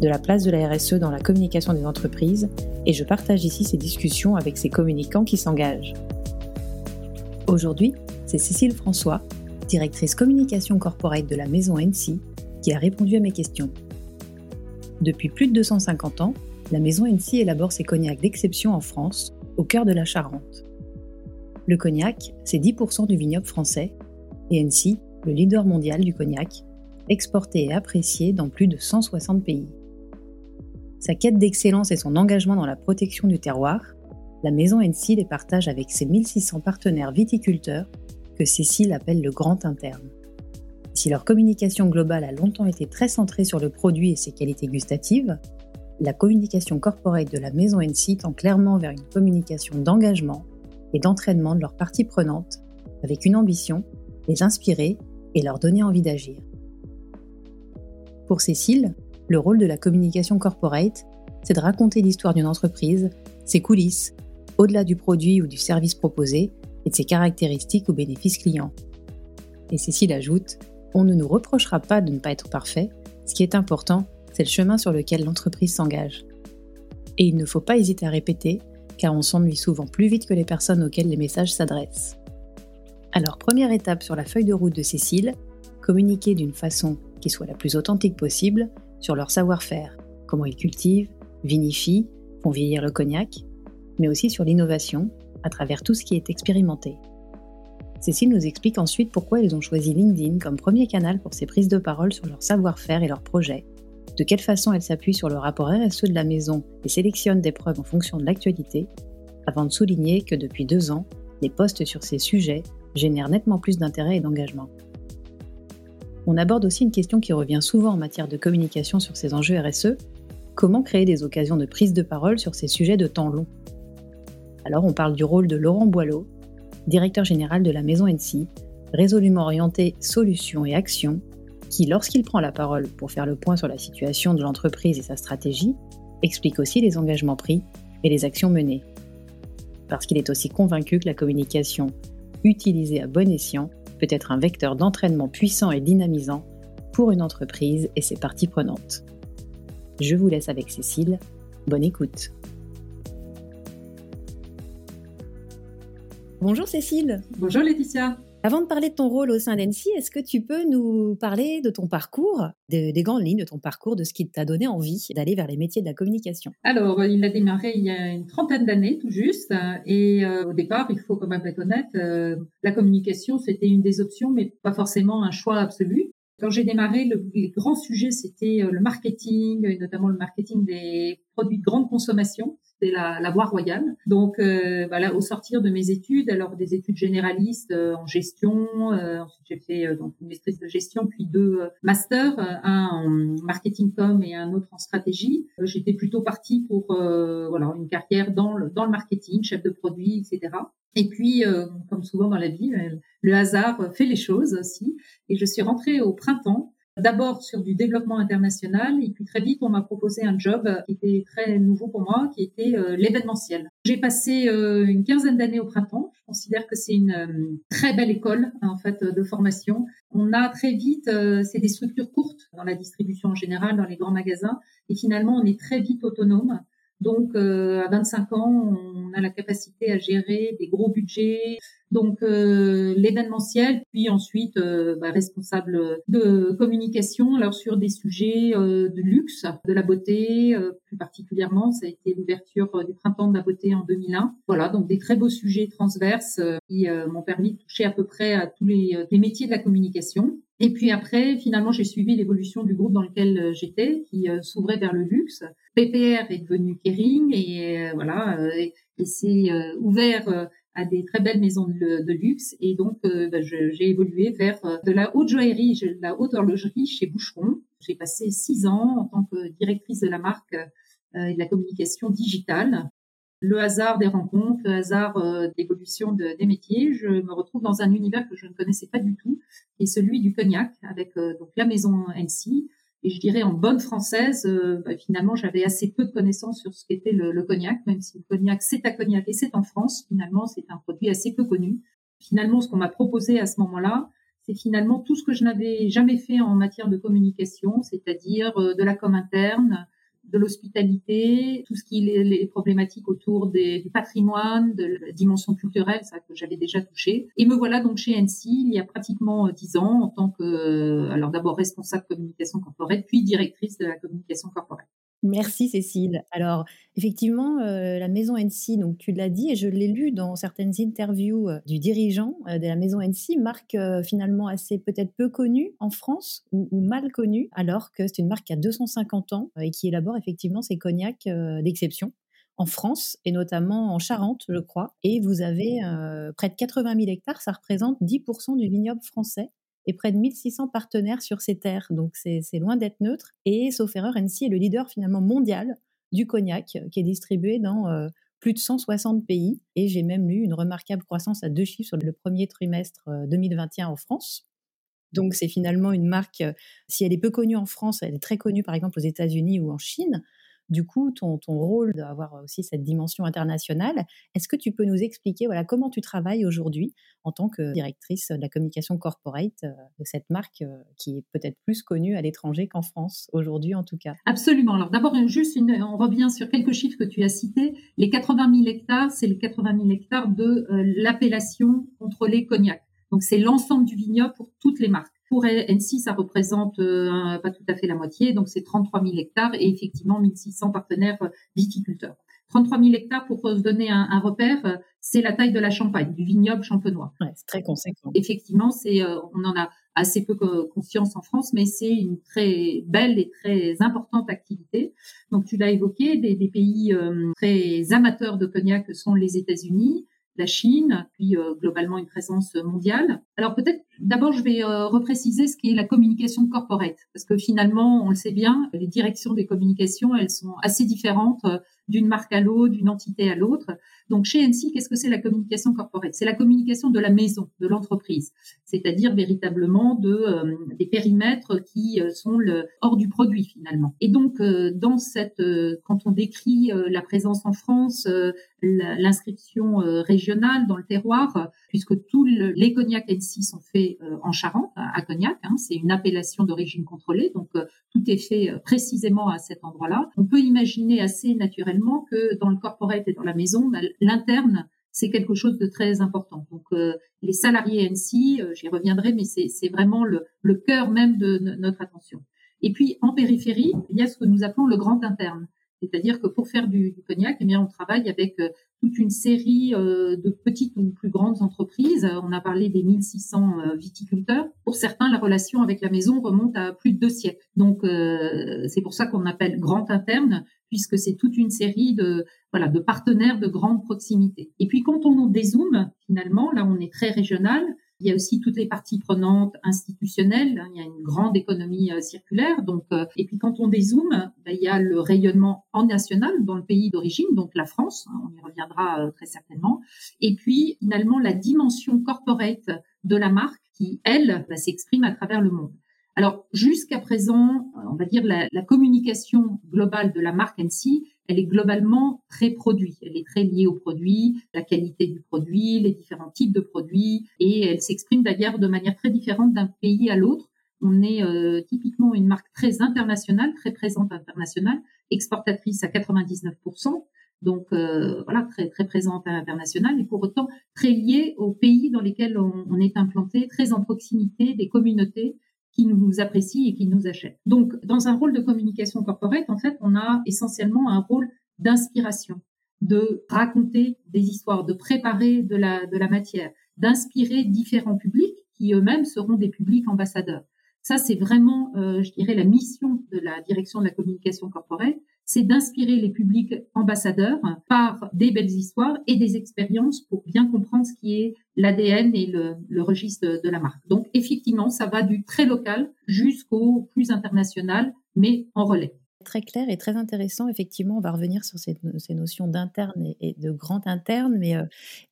de la place de la RSE dans la communication des entreprises et je partage ici ces discussions avec ces communicants qui s'engagent. Aujourd'hui, c'est Cécile François, directrice communication corporate de la maison NC, qui a répondu à mes questions. Depuis plus de 250 ans, la maison NC élabore ses cognacs d'exception en France, au cœur de la Charente. Le cognac, c'est 10% du vignoble français, et NC, le leader mondial du cognac, exporté et apprécié dans plus de 160 pays. Sa quête d'excellence et son engagement dans la protection du terroir, la maison NC les partage avec ses 1600 partenaires viticulteurs que Cécile appelle le grand interne. Si leur communication globale a longtemps été très centrée sur le produit et ses qualités gustatives, la communication corporate de la maison NC tend clairement vers une communication d'engagement et d'entraînement de leurs parties prenantes, avec une ambition, les inspirer et leur donner envie d'agir. Pour Cécile, le rôle de la communication corporate, c'est de raconter l'histoire d'une entreprise, ses coulisses, au-delà du produit ou du service proposé, et de ses caractéristiques ou bénéfices clients. Et Cécile ajoute, on ne nous reprochera pas de ne pas être parfait, ce qui est important, c'est le chemin sur lequel l'entreprise s'engage. Et il ne faut pas hésiter à répéter, car on s'ennuie souvent plus vite que les personnes auxquelles les messages s'adressent. Alors, première étape sur la feuille de route de Cécile, communiquer d'une façon qui soit la plus authentique possible sur leur savoir-faire, comment ils cultivent, vinifient, font vieillir le cognac, mais aussi sur l'innovation à travers tout ce qui est expérimenté. Cécile nous explique ensuite pourquoi ils ont choisi LinkedIn comme premier canal pour ces prises de parole sur leur savoir-faire et leurs projets, de quelle façon elle s'appuie sur le rapport RSE de la maison et sélectionne des preuves en fonction de l'actualité, avant de souligner que depuis deux ans, les posts sur ces sujets génèrent nettement plus d'intérêt et d'engagement. On aborde aussi une question qui revient souvent en matière de communication sur ces enjeux RSE, comment créer des occasions de prise de parole sur ces sujets de temps long? Alors on parle du rôle de Laurent Boileau, directeur général de la maison NC, résolument orienté solutions et actions qui, lorsqu'il prend la parole pour faire le point sur la situation de l'entreprise et sa stratégie, explique aussi les engagements pris et les actions menées. Parce qu'il est aussi convaincu que la communication, utilisée à bon escient, peut être un vecteur d'entraînement puissant et dynamisant pour une entreprise et ses parties prenantes. Je vous laisse avec Cécile. Bonne écoute. Bonjour Cécile. Bonjour Laetitia. Avant de parler de ton rôle au sein d'Ensi, est-ce que tu peux nous parler de ton parcours, des grandes lignes de ton parcours, de ce qui t'a donné envie d'aller vers les métiers de la communication? Alors, il a démarré il y a une trentaine d'années tout juste. Et euh, au départ, il faut quand même être honnête, euh, la communication, c'était une des options, mais pas forcément un choix absolu. Quand j'ai démarré, le, les grands sujets, c'était euh, le marketing, et notamment le marketing des produits de grande consommation c'était la, la, voie royale. Donc, euh, bah au sortir de mes études, alors des études généralistes euh, en gestion, euh, ensuite j'ai fait euh, donc une maîtrise de gestion, puis deux masters, un en marketing com et un autre en stratégie. J'étais plutôt partie pour voilà une carrière dans le, dans le marketing, chef de produit, etc. Et puis, comme souvent dans la vie, le hasard fait les choses aussi. Et je suis rentrée au printemps d'abord sur du développement international et puis très vite on m'a proposé un job qui était très nouveau pour moi, qui était euh, l'événementiel. J'ai passé euh, une quinzaine d'années au printemps. Je considère que c'est une euh, très belle école en fait de formation. On a très vite, c'est des structures courtes dans la distribution en général, dans les grands magasins, et finalement on est très vite autonome. Donc, à 25 ans, on a la capacité à gérer des gros budgets, Donc euh, l'événementiel, puis ensuite euh, bah, responsable de communication, alors sur des sujets euh, de luxe, de la beauté, plus particulièrement, ça a été l'ouverture du printemps de la beauté en 2001. Voilà, donc des très beaux sujets transverses qui m'ont permis de toucher à peu près à tous les, métiers de la communication. Et puis après, finalement, j'ai suivi l'évolution du groupe dans lequel j'étais, qui s'ouvrait vers le luxe. PPR est devenu Kering et voilà, et, et c'est ouvert à des très belles maisons de, luxe. Et donc, euh, bah, j'ai évolué vers euh, de la haute joaillerie, de la haute horlogerie chez Boucheron. J'ai passé six ans en tant que directrice de la marque euh, et de la communication digitale. Le hasard des rencontres, le hasard d'évolution des métiers, je me retrouve dans un univers que je ne connaissais pas du tout, est celui du cognac, avec donc la maison NC, et je dirais en bonne française, euh, bah, finalement, j'avais assez peu de connaissances sur ce qu'était le, cognac, même si le cognac, c'est à cognac et c'est en France. Finalement, c'est un produit assez peu connu. Finalement, ce qu'on m'a proposé à ce moment-là, c'est finalement tout ce que je n'avais jamais fait en matière de communication, c'est-à-dire euh, de la com interne, de l'hospitalité, tout ce qui est les problématiques autour des, du patrimoine, de la dimension culturelle, ça que j'avais déjà touché. Et me voilà donc chez NC il y a pratiquement euh, dix ans en tant que, euh, alors d'abord responsable communication corporelle, puis directrice de la communication corporelle. Merci Cécile. Alors effectivement, euh, la maison NC, donc tu l'as dit et je l'ai lu dans certaines interviews euh, du dirigeant euh, de la maison NC, marque finalement assez peut-être peu connue en France ou, mal connue, alors que c'est une marque qui a 250 ans et qui élabore effectivement ses cognacs d'exception en France et notamment en Charente, je crois. Et vous avez près de 80 000 hectares, ça représente 10% du vignoble français et près de 1600 partenaires sur ces terres. Donc c'est loin d'être neutre. Et sauf erreur, NC est le leader finalement mondial du cognac qui est distribué dans euh, plus de 160 pays. Et j'ai même eu une remarquable croissance à deux chiffres sur le premier trimestre 2021 euh, en France. Donc c'est finalement une marque, euh, si elle est peu connue en France, elle est très connue par exemple aux États-Unis ou en Chine. Du coup, ton, ton rôle d'avoir aussi cette dimension internationale, est-ce que tu peux nous expliquer voilà, comment tu travailles aujourd'hui en tant que directrice de la communication corporate euh, de cette marque euh, qui est peut-être plus connue à l'étranger qu'en France, aujourd'hui en tout cas? Absolument. Alors d'abord, juste on revient sur quelques chiffres que tu as cités. Les 80 000 hectares, c'est les 80 000 hectares de euh, l'appellation contrôlée cognac. Donc c'est l'ensemble du vignoble pour toutes les marques. Pour NC, ça représente euh, pas tout à fait la moitié, donc c'est 33 000 hectares et effectivement 1600 partenaires euh, viticulteurs. 33 000 hectares, pour se donner un, un repère, euh, c'est la taille de la Champagne, du vignoble champenois. Ouais, c'est très conséquent. Effectivement, c'est, on en a assez peu conscience en France, mais c'est une très belle et très importante activité. Donc, tu l'as évoqué, des, des pays très amateurs de cognac sont les États-Unis, la Chine, puis euh, globalement une présence mondiale. Alors peut-être d'abord je vais euh, repréciser ce qu'est la communication corporate, parce que finalement on le sait bien, les directions des communications elles sont assez différentes euh, d'une marque à l'autre, d'une entité à l'autre. Donc chez NC, qu'est-ce que c'est la communication corporate? C'est la communication de la maison, de l'entreprise, c'est-à-dire véritablement de euh, des périmètres qui euh, sont le, hors du produit finalement. Et donc euh, dans cette, quand on décrit la présence en France, l'inscription régionale dans le terroir, puisque tous les cognacs NC sont faits en Charente, à Cognac, hein, c'est une appellation d'origine contrôlée, donc tout est fait précisément à cet endroit-là. On peut imaginer assez naturellement que dans le corporate et dans la maison, bah, l'interne, c'est quelque chose de très important. Donc euh, les salariés NC, euh, j'y reviendrai, mais c'est vraiment le cœur même de notre attention. Et puis en périphérie, il y a ce que nous appelons le grand interne. C'est-à-dire que pour faire du, cognac, eh bien, on travaille avec euh, toute une série euh, de petites ou plus grandes entreprises. On a parlé des 1600 euh, viticulteurs. Pour certains, la relation avec la maison remonte à plus de deux siècles. Donc, c'est pour ça qu'on appelle grand interne, puisque c'est toute une série de voilà de partenaires de grande proximité. Et puis, quand on dézoome, finalement, là, on est très régional. Il y a aussi toutes les parties prenantes institutionnelles. Hein. Il y a une grande économie euh, circulaire. Donc, euh, et puis quand on dézoome, ben, il y a le rayonnement en national dans le pays d'origine, donc la France. Hein, on y reviendra euh, très certainement. Et puis finalement la dimension corporate de la marque qui, elle, ben, s'exprime à travers le monde. Alors jusqu'à présent, on va dire la, la communication globale de la marque NC, elle est globalement très produit. Elle est très liée au produit, la qualité du produit, les différents types de produits, et elle s'exprime d'ailleurs de manière très différente d'un pays à l'autre. On est euh, typiquement une marque très internationale, très présente internationale, exportatrice à 99%, Donc voilà, très très présente à l'international, et pour autant très liée aux pays dans lesquels on est implanté, très en proximité des communautés qui nous apprécient et qui nous achètent. Donc, dans un rôle de communication corporate, en fait, on a essentiellement un rôle d'inspiration, de raconter des histoires, de préparer de la, de la matière, d'inspirer différents publics qui eux-mêmes seront des publics ambassadeurs. Ça, c'est vraiment, euh, je dirais, la mission de la direction de la communication corporate, c'est d'inspirer les publics ambassadeurs par des belles histoires et des expériences pour bien comprendre ce qui est l'ADN et le, registre de la marque. Donc, effectivement, ça va du très local jusqu'au plus international, mais en relais très clair et très intéressant. Effectivement, on va revenir sur ces, notions d'interne et, de grand interne, mais euh,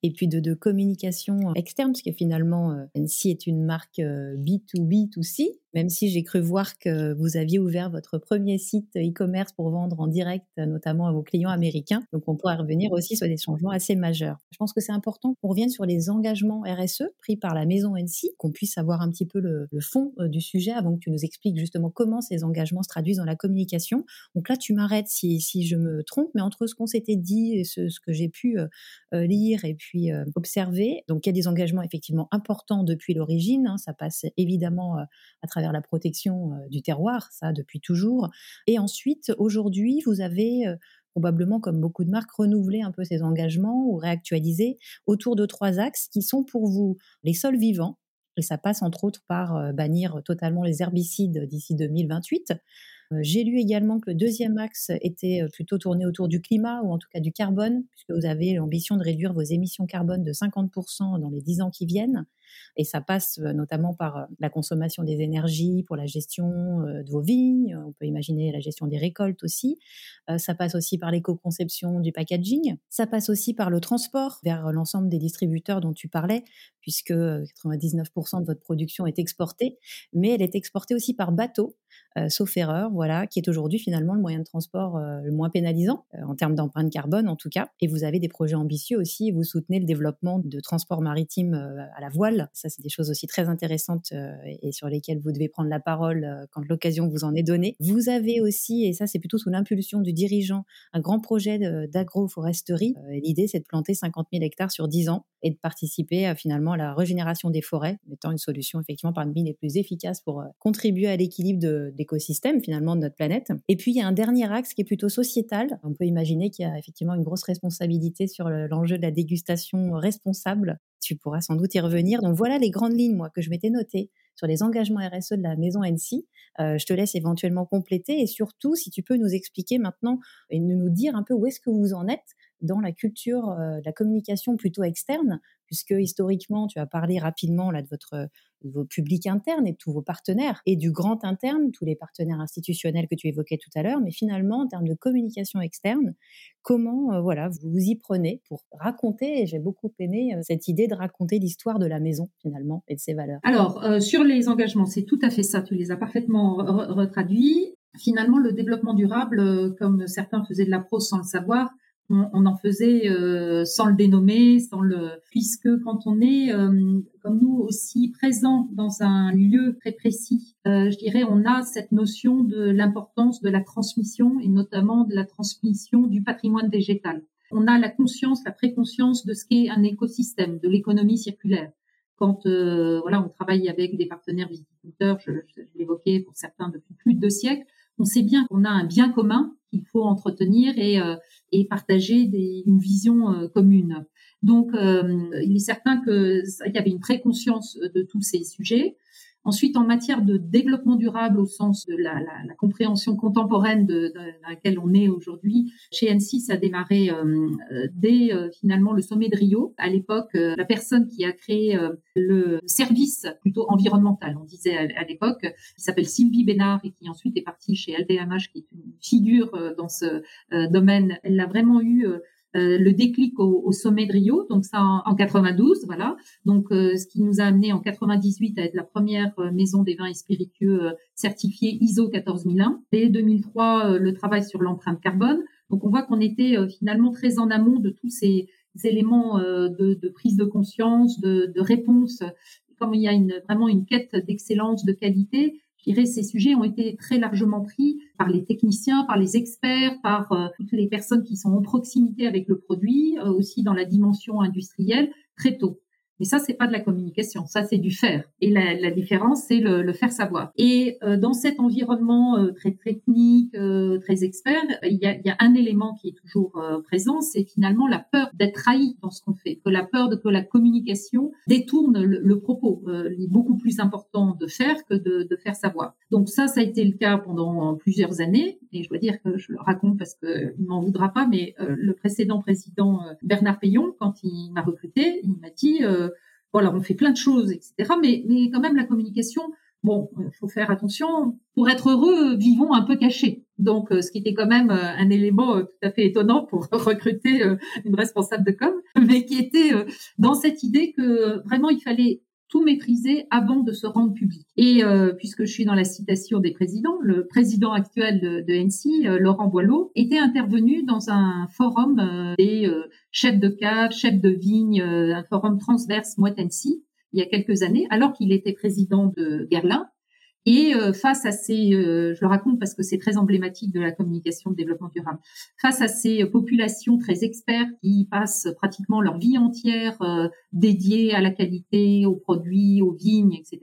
et puis de, communication externe, parce que finalement, euh, est une marque B2B2C, même si j'ai cru voir que vous aviez ouvert votre premier site e-commerce pour vendre en direct, notamment à vos clients américains. Donc, on pourrait revenir aussi sur des changements assez majeurs. Je pense que c'est important qu'on revienne sur les engagements RSE pris par la maison NC, qu'on puisse avoir un petit peu le, fond euh, du sujet avant que tu nous expliques justement comment ces engagements se traduisent dans la communication. Donc là, tu m'arrêtes si, je me trompe, mais entre ce qu'on s'était dit et ce, ce que j'ai pu euh, euh, lire et puis observer, donc il y a des engagements effectivement importants depuis l'origine. Hein. ça passe évidemment à travers la protection euh, du terroir, ça depuis toujours. Et ensuite, aujourd'hui, vous avez euh, probablement, comme beaucoup de marques, renouvelé un peu ces engagements ou réactualisé autour de trois axes qui sont pour vous les sols vivants. Et ça passe entre autres par euh, bannir totalement les herbicides d'ici 2028. J'ai lu également que le deuxième axe était plutôt tourné autour du climat ou en tout cas du carbone, puisque vous avez l'ambition de réduire vos émissions carbone de 50% dans les 10 ans qui viennent. Et ça passe euh, notamment par euh, la consommation des énergies pour la gestion euh, de vos vignes. On peut imaginer la gestion des récoltes aussi. Ça passe aussi par l'éco-conception du packaging. Ça passe aussi par le transport vers l'ensemble des distributeurs dont tu parlais, puisque 99% de votre production est exportée, mais elle est exportée aussi par bateau, sauf erreur, voilà, qui est aujourd'hui finalement le moyen de transport le moins pénalisant en termes d'empreinte carbone en tout cas. Et vous avez des projets ambitieux aussi, vous soutenez le développement de transport maritime à la voile ça, c'est des choses aussi très intéressantes euh, et sur lesquelles vous devez prendre la parole euh, quand l'occasion vous en est donnée. Vous avez aussi, et ça, c'est plutôt sous l'impulsion du dirigeant, un grand projet d'agroforesterie. Euh, l'idée, c'est de planter 50 000 hectares sur 10 ans et de participer à, finalement à la régénération des forêts, étant une solution effectivement parmi les plus efficaces pour contribuer à l'équilibre d'écosystèmes finalement de notre planète. Et puis il y a un dernier axe qui est plutôt sociétal. On peut imaginer qu'il y a effectivement une grosse responsabilité sur l'enjeu de la dégustation responsable tu pourras sans doute y revenir. Donc voilà les grandes lignes, moi, que je m'étais notées sur les engagements RSE de la maison NC. Euh, je te laisse éventuellement compléter et surtout, si tu peux nous expliquer maintenant et nous dire un peu où est-ce que vous en êtes dans la culture euh, la communication plutôt externe, puisque historiquement, tu as parlé rapidement là de votre de vos publics internes et de tous vos partenaires et du grand interne, tous les partenaires institutionnels que tu évoquais tout à l'heure, mais finalement en termes de communication externe, comment euh, voilà vous vous y prenez pour raconter j'ai beaucoup aimé euh, cette idée de raconter l'histoire de la maison finalement et de ses valeurs. Alors sur les engagements, c'est tout à fait ça, tu les as parfaitement retraduits. Finalement, le développement durable, comme certains faisaient de la prose sans le savoir, on, en faisait euh, sans le dénommer, sans le puisque quand on est euh, comme nous aussi présent dans un lieu très précis, euh, je dirais on a cette notion de l'importance de la transmission et notamment de la transmission du patrimoine végétal. On a la conscience, la préconscience de ce qu'est un écosystème, de l'économie circulaire. Quand voilà, on travaille avec des partenaires viticulteurs, je, je l'évoquais pour certains depuis plus de deux siècles, on sait bien qu'on a un bien commun qu'il faut entretenir et, euh, et partager une vision euh, commune. Donc, euh, il est certain qu'il y avait une préconscience de tous ces sujets. Ensuite, en matière de développement durable au sens de la, la, la compréhension contemporaine de, de, dans laquelle on est aujourd'hui, chez N6 ça a démarré euh, dès euh, finalement le sommet de Rio. À l'époque, euh, la personne qui a créé le service plutôt environnemental, on disait à, l'époque, qui s'appelle Sylvie Bénard et qui ensuite est partie chez LVMH, qui est une figure dans ce domaine. Elle a vraiment eu euh, le déclic au, sommet de Rio, donc ça en, 92, voilà. Donc euh, ce qui nous a amené en 98 à être la première euh, maison des vins et spiritueux certifiée ISO 14001. Dès 2003, le travail sur l'empreinte carbone. Donc on voit qu'on était finalement très en amont de tous ces éléments de, de, prise de conscience, de, de réponse. Comme il y a une, vraiment une quête d'excellence, de qualité, ces sujets ont été très largement pris par les techniciens, par les experts, par euh, toutes les personnes qui sont en proximité avec le produit, euh, aussi dans la dimension industrielle, très tôt. Mais ça, c'est pas de la communication, ça c'est du faire. Et la, la différence, c'est le, le, faire savoir. Et euh, dans cet environnement euh, très technique, euh, très expert, il y, a, y, a, un élément qui est toujours présent, c'est finalement la peur d'être trahi dans ce qu'on fait, que la peur de que la communication détourne le, le propos. il est beaucoup plus important de faire que de, de, faire savoir. Donc ça, ça a été le cas pendant plusieurs années. Et je dois dire que je le raconte parce que il m'en voudra pas, mais le précédent président Bernard Payon, quand il m'a recruté, il m'a dit voilà, on fait plein de choses, etc. Mais, mais quand même, la communication, bon, il faut faire attention. Pour être heureux, vivons un peu cachés. Donc, euh, ce qui était quand même euh, un élément euh, tout à fait étonnant pour recruter une responsable de com, mais qui était dans cette idée que vraiment il fallait tout maîtriser avant de se rendre public. Et euh, puisque je suis dans la citation des présidents, le président actuel de, de NC, euh, Laurent Boileau, était intervenu dans un forum euh, des chefs de cave, chefs de vigne, un forum transverse Moët NC, il y a quelques années, alors qu'il était président de Guerlain. Et euh, face à ces, euh, je le raconte parce que c'est très emblématique de la communication de développement durable, face à ces populations très expertes qui passent pratiquement leur vie entière euh, dédiée à la qualité, aux produits, aux vignes, etc.,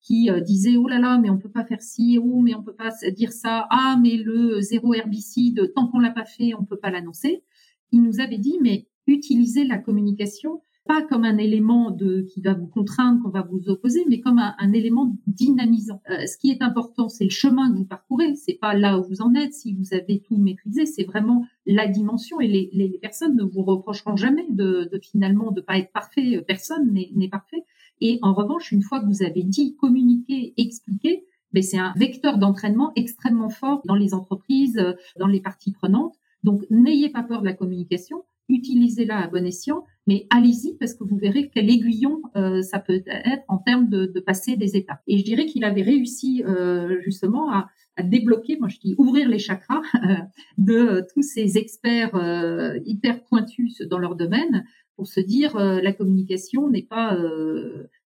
qui disaient oh là là, mais on peut pas faire ci, oh mais on peut pas dire ça, ah mais le zéro herbicide, tant qu'on l'a pas fait, on peut pas l'annoncer. Il nous avait dit mais utilisez la communication pas comme un élément de qui va vous contraindre, qu'on va vous opposer, mais comme un, élément dynamisant. Euh, ce qui est important, c'est le chemin que vous parcourez. C'est pas là où vous en êtes. Si vous avez tout maîtrisé, c'est vraiment la dimension. Et les, les, personnes ne vous reprocheront jamais de, de finalement de pas être parfait. Personne n'est parfait. Et en revanche, une fois que vous avez dit, communiqué, expliqué, ben c'est un vecteur d'entraînement extrêmement fort dans les entreprises, dans les parties prenantes. Donc, n'ayez pas peur de la communication utilisez-la à bon escient, mais allez-y parce que vous verrez quel aiguillon euh, ça peut être en termes de, de, passer des étapes. Et je dirais qu'il avait réussi euh, justement à, à, débloquer, moi je dis ouvrir les chakras de tous ces experts euh, hyper pointus dans leur domaine pour se dire la communication n'est pas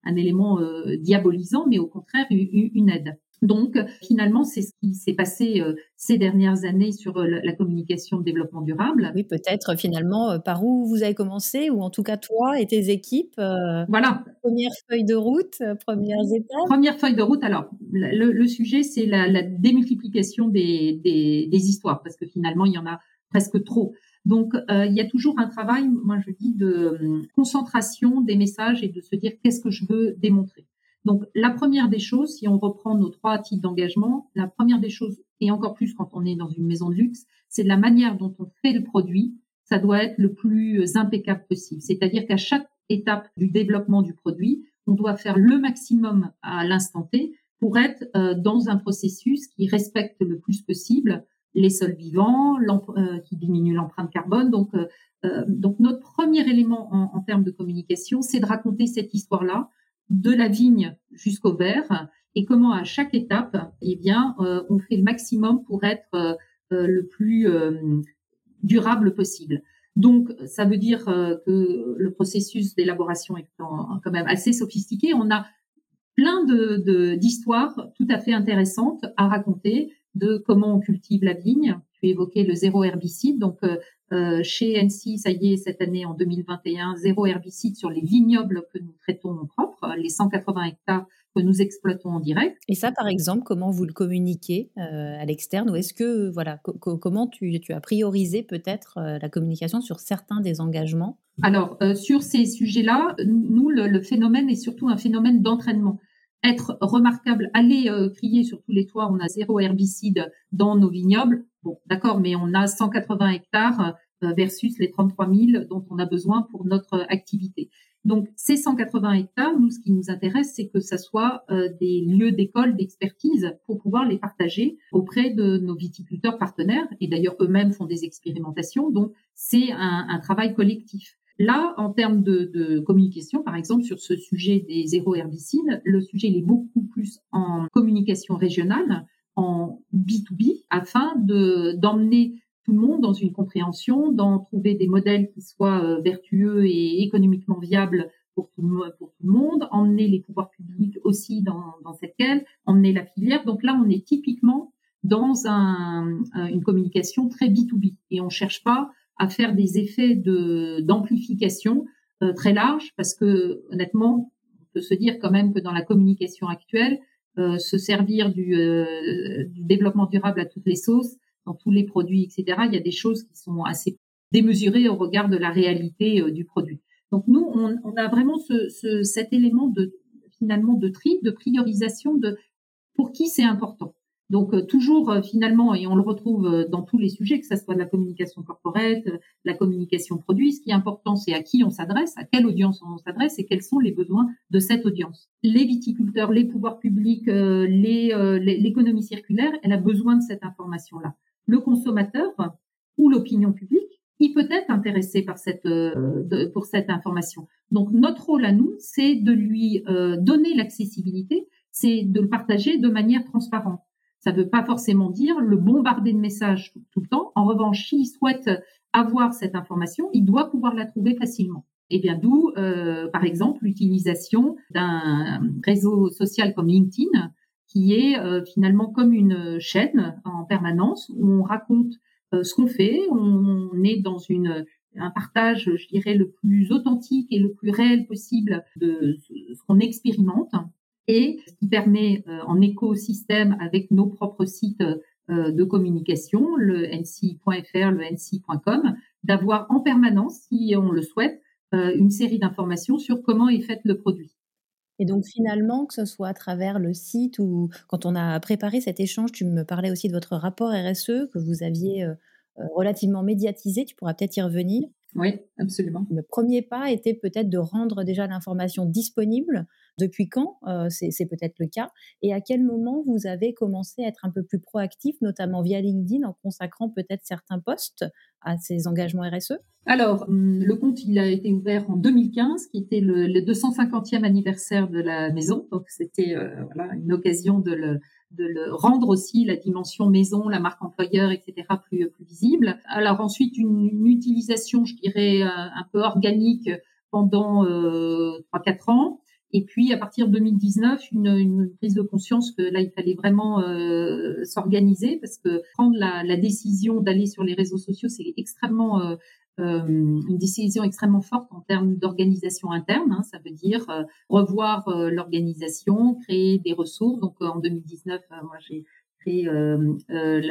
un élément diabolisant, mais au contraire une aide. Donc, finalement, c'est ce qui s'est passé euh, ces dernières années sur euh, la communication de développement durable. Oui, peut-être finalement euh, par où vous avez commencé, ou en tout cas toi et tes équipes. voilà. Première feuille de route, premières étapes. Première feuille de route. Alors, le, sujet, c'est la, démultiplication des, des, des, histoires, parce que finalement, il y en a presque trop. Donc, il y a toujours un travail, moi je dis, de concentration des messages et de se dire qu'est-ce que je veux démontrer? Donc, la première des choses, si on reprend nos trois types d'engagement, la première des choses, et encore plus quand on est dans une maison de luxe, c'est la manière dont on fait le produit. Ça doit être le plus impeccable possible. C'est-à-dire qu'à chaque étape du développement du produit, on doit faire le maximum à l'instant T pour être euh, dans un processus qui respecte le plus possible les sols vivants, euh, qui diminue l'empreinte carbone. Donc, euh, donc notre premier élément en, en termes de communication, c'est de raconter cette histoire-là de la vigne jusqu'au verre et comment à chaque étape, eh bien, euh, on fait le maximum pour être euh, euh, le plus durable possible. Donc, ça veut dire que le processus d'élaboration est quand même assez sophistiqué. On a plein de d'histoires tout à fait intéressantes à raconter de comment on cultive la vigne. Tu évoquais le zéro herbicide, donc euh, chez NC, ça y est, cette année en 2021, zéro herbicide sur les vignobles que nous traitons en propre, les 180 hectares que nous exploitons en direct. Et ça, par exemple, comment vous le communiquez euh, à l'externe? Ou est-ce que, voilà, comment tu, tu, as priorisé peut-être euh, la communication sur certains des engagements? Alors, sur ces sujets-là, nous, le, le, phénomène est surtout un phénomène d'entraînement. Être remarquable, aller crier sur tous les toits, on a zéro herbicide dans nos vignobles, Bon, d'accord, mais on a 180 hectares euh, versus les 33 000 dont on a besoin pour notre activité. Donc, ces 180 hectares, nous, ce qui nous intéresse, c'est que ça soit euh, des lieux d'école, d'expertise pour pouvoir les partager auprès de nos viticulteurs partenaires. Et d'ailleurs, eux-mêmes font des expérimentations. Donc, c'est un, travail collectif. Là, en termes de, de, communication, par exemple, sur ce sujet des zéro herbicides, le sujet il est beaucoup plus en communication régionale en B2B afin de d'emmener tout le monde dans une compréhension, d'en trouver des modèles qui soient euh, vertueux et économiquement viables pour tout, le, pour tout le monde, emmener les pouvoirs publics aussi dans, dans cette quête, emmener la filière. Donc là, on est typiquement dans un, une communication très B2B et on cherche pas à faire des effets de d'amplification euh, très larges parce que honnêtement, on peut se dire quand même que dans la communication actuelle, euh, se servir du, euh, du, développement durable à toutes les sauces, dans tous les produits, etc. Il y a des choses qui sont assez démesurées au regard de la réalité du produit. Donc nous, on, on a vraiment ce, cet élément de finalement de tri, de priorisation de pour qui c'est important. Donc euh, toujours euh, finalement, et on le retrouve euh, dans tous les sujets, que ce soit de la communication corporate, la communication produit, ce qui est important, c'est à qui on s'adresse, à quelle audience on s'adresse et quels sont les besoins de cette audience. Les viticulteurs, les pouvoirs publics, l'économie circulaire, elle a besoin de cette information-là. Le consommateur ou l'opinion publique, il peut être intéressé par cette pour cette information. Donc notre rôle à nous, c'est de lui donner l'accessibilité, c'est de le partager de manière transparente. Ça ne veut pas forcément dire le bombarder de messages tout, le temps. En revanche, s'il souhaite avoir cette information, il doit pouvoir la trouver facilement. Et bien d'où, euh, par exemple, l'utilisation d'un réseau social comme LinkedIn, qui est euh, finalement comme une chaîne en permanence où on raconte euh, ce qu'on fait, on, est dans une un partage, je dirais, le plus authentique et le plus réel possible de ce qu'on expérimente et ce qui permet euh, en écosystème avec nos propres sites euh, de communication, le nc.fr, le nc.com, d'avoir en permanence, si on le souhaite, euh, une série d'informations sur comment est fait le produit. Et donc finalement, que ce soit à travers le site ou quand on a préparé cet échange, tu me parlais aussi de votre rapport RSE que vous aviez relativement médiatisé, tu pourras peut-être y revenir. Oui, absolument. Le premier pas était peut-être de rendre déjà l'information disponible. Depuis quand euh, C'est peut-être le cas. Et à quel moment vous avez commencé à être un peu plus proactif, notamment via LinkedIn, en consacrant peut-être certains postes à ces engagements RSE Alors, hum, le compte, il a été ouvert en 2015, qui était le, 250e anniversaire de la maison. Donc, c'était euh, voilà, une occasion de le, de le rendre aussi la dimension maison, la marque employeur, etc. plus plus visible. Alors ensuite une, utilisation, je dirais euh, un, peu organique pendant euh, trois quatre ans. Et puis à partir de 2019, une, une, prise de conscience que là il fallait vraiment euh, s'organiser parce que prendre la, la décision d'aller sur les réseaux sociaux c'est extrêmement euh, euh, une décision extrêmement forte en termes d'organisation interne. Hein, ça veut dire euh, revoir euh, l'organisation, créer des ressources. Donc en 2019, moi j'ai créé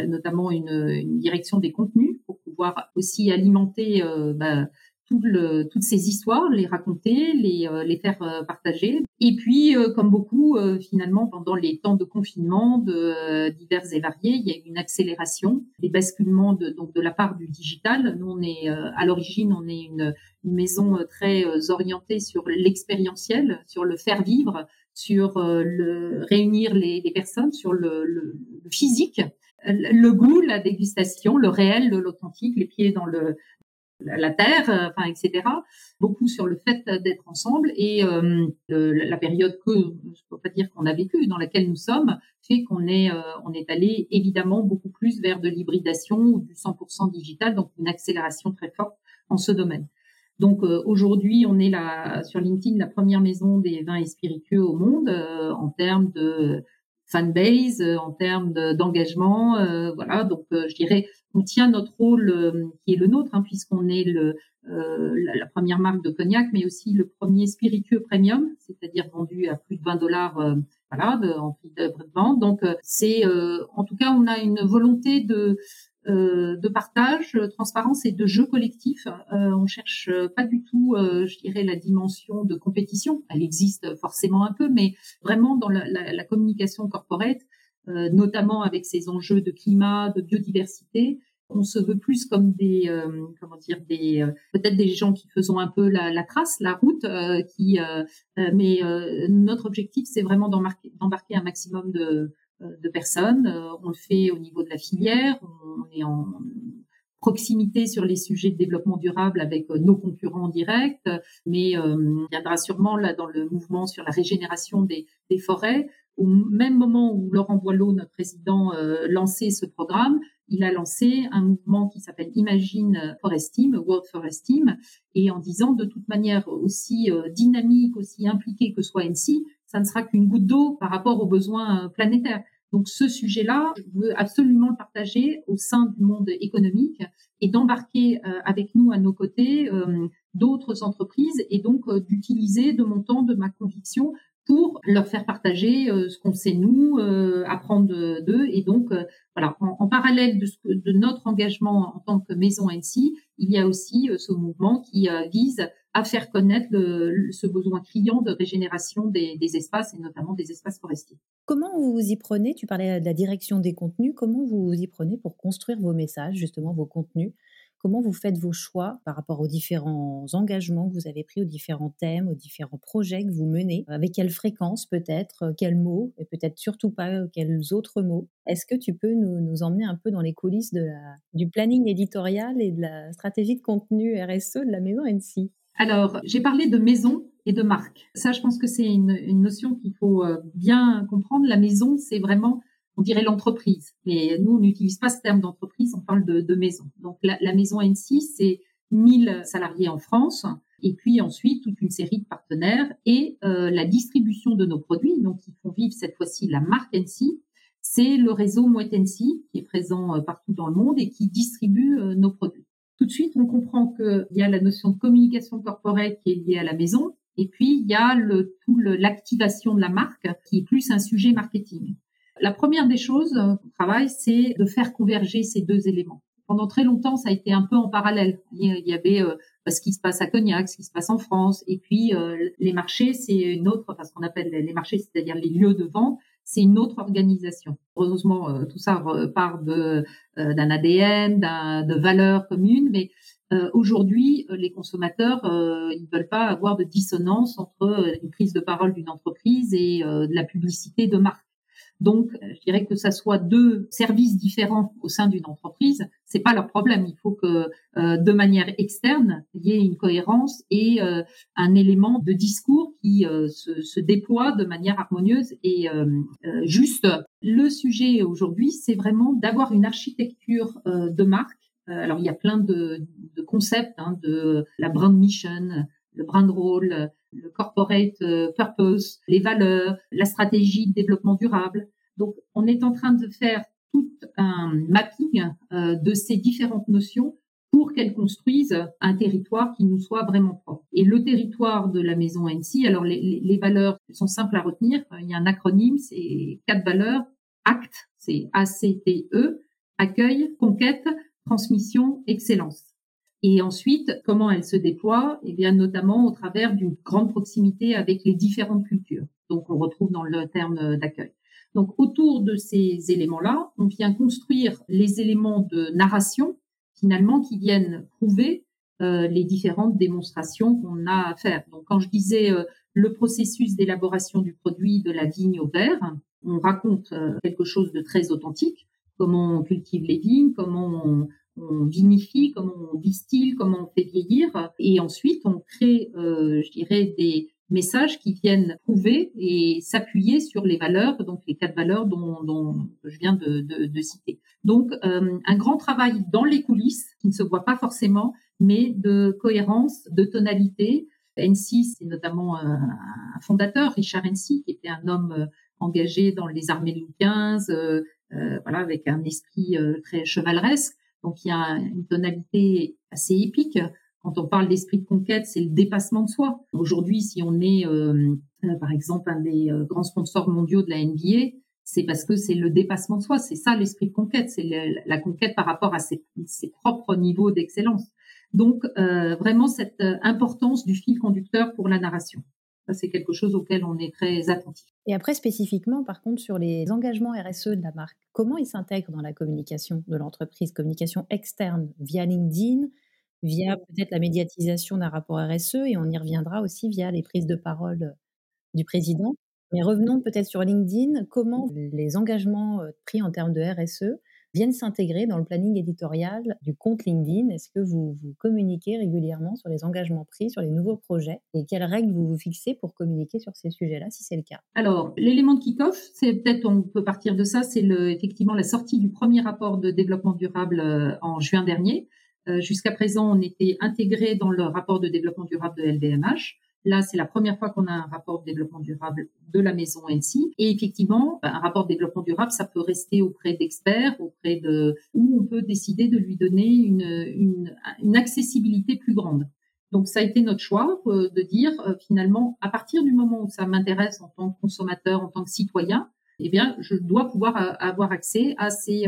notamment une, une, direction des contenus pour pouvoir aussi alimenter bah, le, toutes ces histoires, les raconter, les, euh, les faire euh, partager. Et puis, euh, comme beaucoup, finalement, pendant les temps de confinement de divers et variés, il y a eu une accélération des basculements de, donc de la part du digital. Nous, on est à l'origine, on est une, une maison très orientée sur l'expérientiel, sur le faire vivre, sur le réunir les, les personnes, sur le, le, le physique le goût, la dégustation, le réel, l'authentique, les pieds dans le la terre, euh, enfin, etc. Beaucoup sur le fait d'être ensemble et euh, la période que je peux pas dire qu'on a vécue, dans laquelle nous sommes, fait qu'on est euh, on est allé évidemment beaucoup plus vers de l'hybridation ou du 100% digital, donc une accélération très forte en ce domaine. Donc aujourd'hui, on est là sur LinkedIn la première maison des vins et spiritueux au monde en termes de fanbase, en termes d'engagement, voilà. Donc je dirais on tient notre rôle euh, qui est le nôtre, hein, puisqu'on est le, euh, la, première marque de cognac, mais aussi le premier spiritueux premium, c'est-à-dire vendu à plus de 20 dollars euh, voilà, en prix de vente. Donc c'est, en tout cas, on a une volonté de de partage, de transparence et de jeu collectif. on cherche pas du tout, je dirais, la dimension de compétition. Elle existe forcément un peu, mais vraiment dans la, la, la communication corporate, notamment avec ces enjeux de climat, de biodiversité, on se veut plus comme des euh, comment dire des euh, peut-être des gens qui faisons un peu la, la trace la route euh, qui mais notre objectif c'est vraiment d'embarquer un maximum de de personnes on le fait au niveau de la filière on est en proximité sur les sujets de développement durable avec nos concurrents directs, mais euh, viendra sûrement là dans le mouvement sur la régénération des, des forêts. Au même moment où Laurent Boileau, notre président, lançait ce programme, il a lancé un mouvement qui s'appelle Imagine Forest Team, World Forest Team, et en disant de toute manière aussi euh, dynamique, aussi impliqué que soit NC, ça ne sera qu'une goutte d'eau par rapport aux besoins planétaires. Donc ce sujet-là, je veux absolument le partager au sein du monde économique et d'embarquer euh, avec nous à nos côtés euh, d'autres entreprises et donc euh, d'utiliser de mon temps, de ma conviction pour leur faire partager ce qu'on sait nous, apprendre d'eux. Et donc, voilà, en, parallèle de, notre engagement en tant que maison NC, il y a aussi ce mouvement qui vise à faire connaître le, ce besoin criant de régénération des, des, espaces et notamment des espaces forestiers. Comment vous y prenez? Tu parlais de la direction des contenus. Comment vous y prenez pour construire vos messages, justement vos contenus? Comment vous faites vos choix par rapport aux différents engagements que vous avez pris, aux différents thèmes, aux différents projets que vous menez? Avec quelle fréquence peut-être Quels mots Et peut-être surtout pas quels autres mots? Est-ce que tu peux nous, emmener un peu dans les coulisses du planning éditorial et de la stratégie de contenu RSE de la maison NC alors, j'ai parlé de maison et de marque. Ça, je pense que c'est une, une, notion qu'il faut euh, bien comprendre. La maison, c'est vraiment, on dirait l'entreprise. Mais nous, on n'utilise pas ce terme d'entreprise, on parle de, maison. Donc, la, maison N6, c'est 1000 salariés en France, et puis ensuite toute une série de partenaires et euh, la distribution de nos produits, donc qui font vivre cette fois-ci la marque NC, c'est le réseau Mouette NC qui est présent euh, partout dans le monde et qui distribue nos produits tout de suite, on comprend qu'il y a la notion de communication corporelle qui est liée à la maison, et puis il y a le, tout l'activation de la marque qui est plus un sujet marketing. La première des choses qu'on travaille, c'est de faire converger ces deux éléments. Pendant très longtemps, ça a été un peu en parallèle. Il y avait euh, ce qui se passe à Cognac, ce qui se passe en France, et puis euh, les marchés, c'est une autre, parce qu'on appelle les marchés, c'est-à-dire les lieux de vente, c'est une autre organisation. Heureusement, euh, tout ça part de euh, d'un ADN, de valeurs communes, mais euh, aujourd'hui, les consommateurs, ils veulent pas avoir de dissonance entre une prise de parole d'une entreprise et de la publicité de marque. Donc, euh, je dirais que ça soit deux services différents au sein d'une entreprise, c'est pas leur problème. Il faut que, euh, de manière externe, il y ait une cohérence et euh, un élément de discours qui se, se, déploie de manière harmonieuse et juste. Le sujet aujourd'hui, c'est vraiment d'avoir une architecture de marque. alors, il y a plein de, de concepts, hein, de la brand mission, le brand role, le corporate euh, purpose, les valeurs, la stratégie de développement durable. Donc, on est en train de faire tout un mapping euh, de ces différentes notions pour qu'elles construisent un territoire qui nous soit vraiment propre. Et le territoire de la maison NC, alors les, les valeurs sont simples à retenir. Il y a un acronyme, c'est quatre valeurs. ACT, c'est A-C-T-E, accueil, conquête, transmission, excellence. Et ensuite, comment elle se déploie? Eh bien, notamment au travers d'une grande proximité avec les différentes cultures. Donc, on retrouve dans le terme d'accueil. Donc, autour de ces éléments-là, on vient construire les éléments de narration, finalement, qui viennent prouver euh, les différentes démonstrations qu'on a à faire. Donc, quand je disais euh, le processus d'élaboration du produit de la vigne au verre, on raconte euh, quelque chose de très authentique, comment on cultive les vignes, comment on, on vinifie, comment on distille, comment on fait vieillir, et ensuite on crée, euh, je dirais, des messages qui viennent prouver et s'appuyer sur les valeurs, donc les quatre valeurs dont, dont je viens de, de, de citer. Donc euh, un grand travail dans les coulisses qui ne se voit pas forcément, mais de cohérence, de tonalité. NC, c'est notamment un, un, fondateur, Richard NC, qui était un homme euh, engagé dans les armées Louis XV, euh, voilà, avec un esprit très chevaleresque. Donc il y a une tonalité assez épique. Quand on parle d'esprit de conquête, c'est le dépassement de soi. Aujourd'hui, si on est, euh, euh, par exemple, un des euh, grands sponsors mondiaux de la NBA, c'est parce que c'est le dépassement de soi. C'est ça l'esprit de conquête. C'est la conquête par rapport à ses, propres niveaux d'excellence. Donc, vraiment cette importance du fil conducteur pour la narration. C'est quelque chose auquel on est très attentif. Et après, spécifiquement, par contre, sur les engagements RSE de la marque, comment ils s'intègrent dans la communication de l'entreprise? Communication externe via LinkedIn, via peut-être la médiatisation d'un rapport RSE, et on y reviendra aussi via les prises de parole du président. Mais revenons peut-être sur LinkedIn. Comment les engagements euh, pris en termes de RSE viennent s'intégrer dans le planning éditorial du compte LinkedIn Est-ce que vous, vous communiquez régulièrement sur les engagements pris, sur les nouveaux projets et quelles règles vous vous fixez pour communiquer sur ces sujets-là, si c'est le cas? Alors, l'élément de kick-off, c'est peut-être, on peut partir de ça, c'est effectivement la sortie du premier rapport de développement durable euh, en juin dernier. Euh, jusqu'à présent, on était intégré dans le rapport de développement durable de LVMH. Là, c'est la première fois qu'on a un rapport de développement durable de la maison NC. Et effectivement, un rapport de développement durable, ça peut rester auprès d'experts, auprès de, où on peut décider de lui donner une, une, une accessibilité plus grande. Donc, ça a été notre choix euh, de dire euh, finalement, à partir du moment où ça m'intéresse en tant que consommateur, en tant que citoyen, eh bien, je dois pouvoir euh, avoir accès à ces,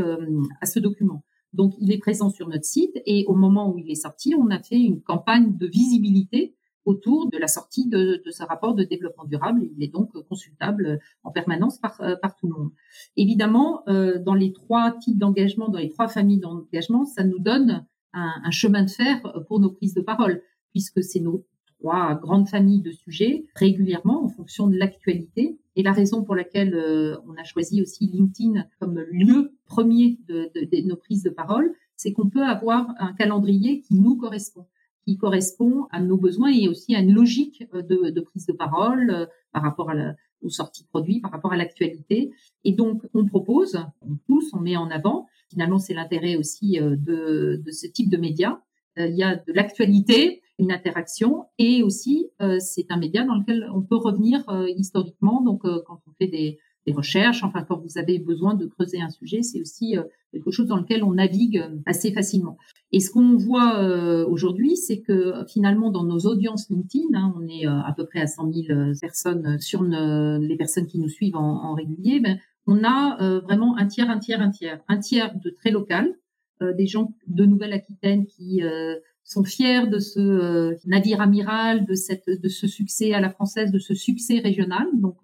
à ce document. Donc, il est présent sur notre site et au moment où il est sorti, on a fait une campagne de visibilité autour de la sortie de, ce rapport de développement durable. Il est donc consultable en permanence par, euh, par tout le monde. Évidemment, euh, dans les trois types d'engagement, dans les trois familles d'engagement, ça nous donne un, chemin de fer pour nos prises de parole, puisque c'est nos trois grandes familles de sujets régulièrement en fonction de l'actualité. Et la raison pour laquelle euh, on a choisi aussi LinkedIn comme lieu premier de, de nos prises de parole, c'est qu'on peut avoir un calendrier qui nous correspond qui correspond à nos besoins et aussi à une logique euh, de, prise de parole euh, par rapport aux sorties de produits, par rapport à l'actualité. Et donc, on propose, on pousse, on met en avant. Finalement, c'est l'intérêt aussi euh, de, de, ce type de médias. Il y a de l'actualité, une interaction, et aussi, c'est un média dans lequel on peut revenir historiquement. Donc, quand on fait des, recherches, enfin quand vous avez besoin de creuser un sujet, c'est aussi euh, quelque chose dans lequel on navigue euh, assez facilement. Et ce qu'on voit euh, aujourd'hui, c'est que finalement dans nos audiences LinkedIn, hein, on est à peu près à 100 000 personnes sur les personnes qui nous suivent en, régulier, ben, on a vraiment un tiers, un tiers, un tiers, un tiers de très local, des gens de Nouvelle-Aquitaine qui sont fiers de ce navire amiral, de cette, de ce succès à la française, de ce succès régional. Donc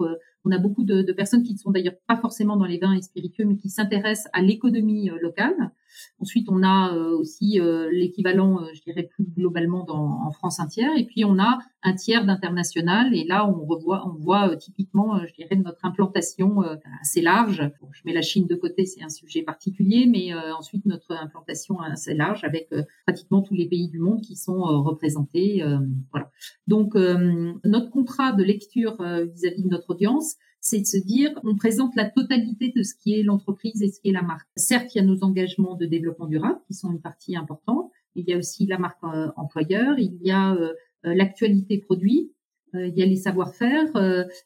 on a beaucoup de, personnes qui ne sont d'ailleurs pas forcément dans les vins et spiritueux, mais qui s'intéressent à l'économie euh, locale. Ensuite, on a euh, aussi euh, l'équivalent, je dirais plus globalement dans, en France entière. Et puis, on a un tiers d'international. Et là, on revoit, on voit typiquement, je dirais, notre implantation assez large. je mets la Chine de côté, c'est un sujet particulier, mais ensuite notre implantation assez large avec pratiquement tous les pays du monde qui sont représentés. voilà. Donc, notre contrat de lecture vis à -vis de notre audience, c'est de se dire, on présente la totalité de ce qui est l'entreprise et ce qui est la marque. Certes, il y a nos engagements de développement durable qui sont une partie importante. Il y a aussi la marque euh, employeur, il y a euh, euh, l'actualité produit, il y a les savoir-faire,